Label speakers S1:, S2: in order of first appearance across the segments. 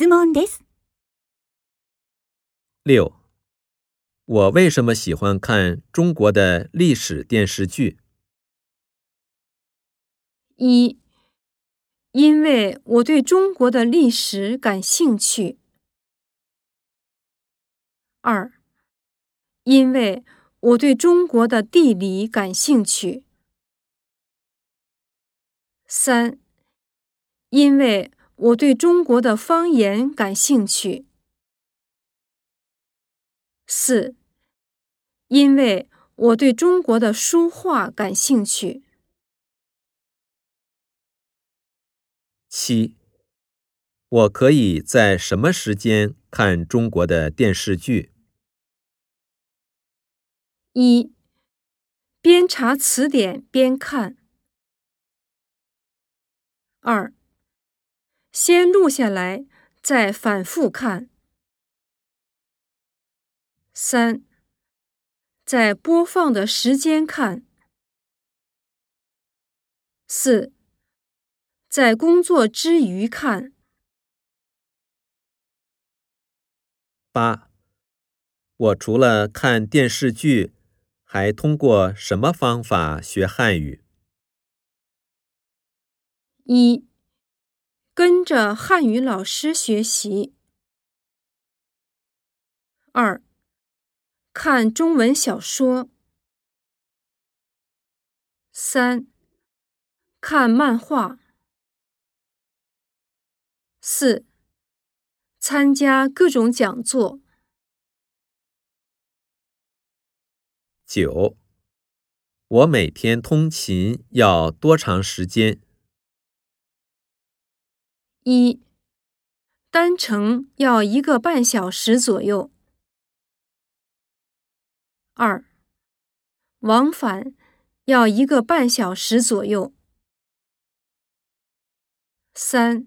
S1: 質問です。
S2: 六，我为什么喜欢看中国的历史电视剧？
S3: 一，因为我对中国的历史感兴趣。二，因为我对中国的地理感兴趣。三，因为我对中国的方言感兴趣。四，因为我对中国的书画感兴趣。
S2: 七，我可以在什么时间看中国的电视剧？
S3: 一，边查词典边看。二，先录下来，再反复看。三，在播放的时间看。四，在工作之余看。
S2: 八，我除了看电视剧，还通过什么方法学汉语？
S3: 一，跟着汉语老师学习。二，看中文小说。三，看漫画。四，参加各种讲座。
S2: 九，我每天通勤要多长时间？
S3: 一，单程要一个半小时左右。二，往返要一个半小时左右。三，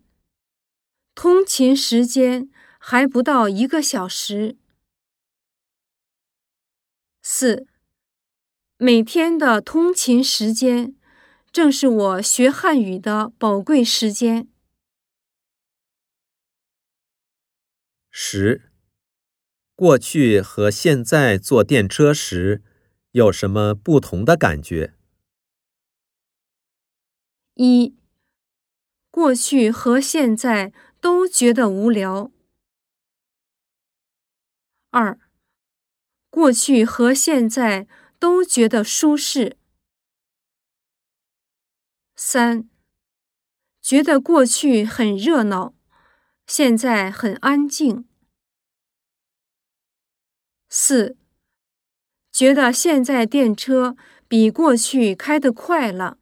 S3: 通勤时间还不到一个小时。四，每天的通勤时间正是我学汉语的宝贵时间。
S2: 十，过去和现在坐电车时有什么不同的感觉？
S3: 一，过去和现在都觉得无聊。二，过去和现在都觉得舒适。三，觉得过去很热闹。现在很安静。四，觉得现在电车比过去开得快了。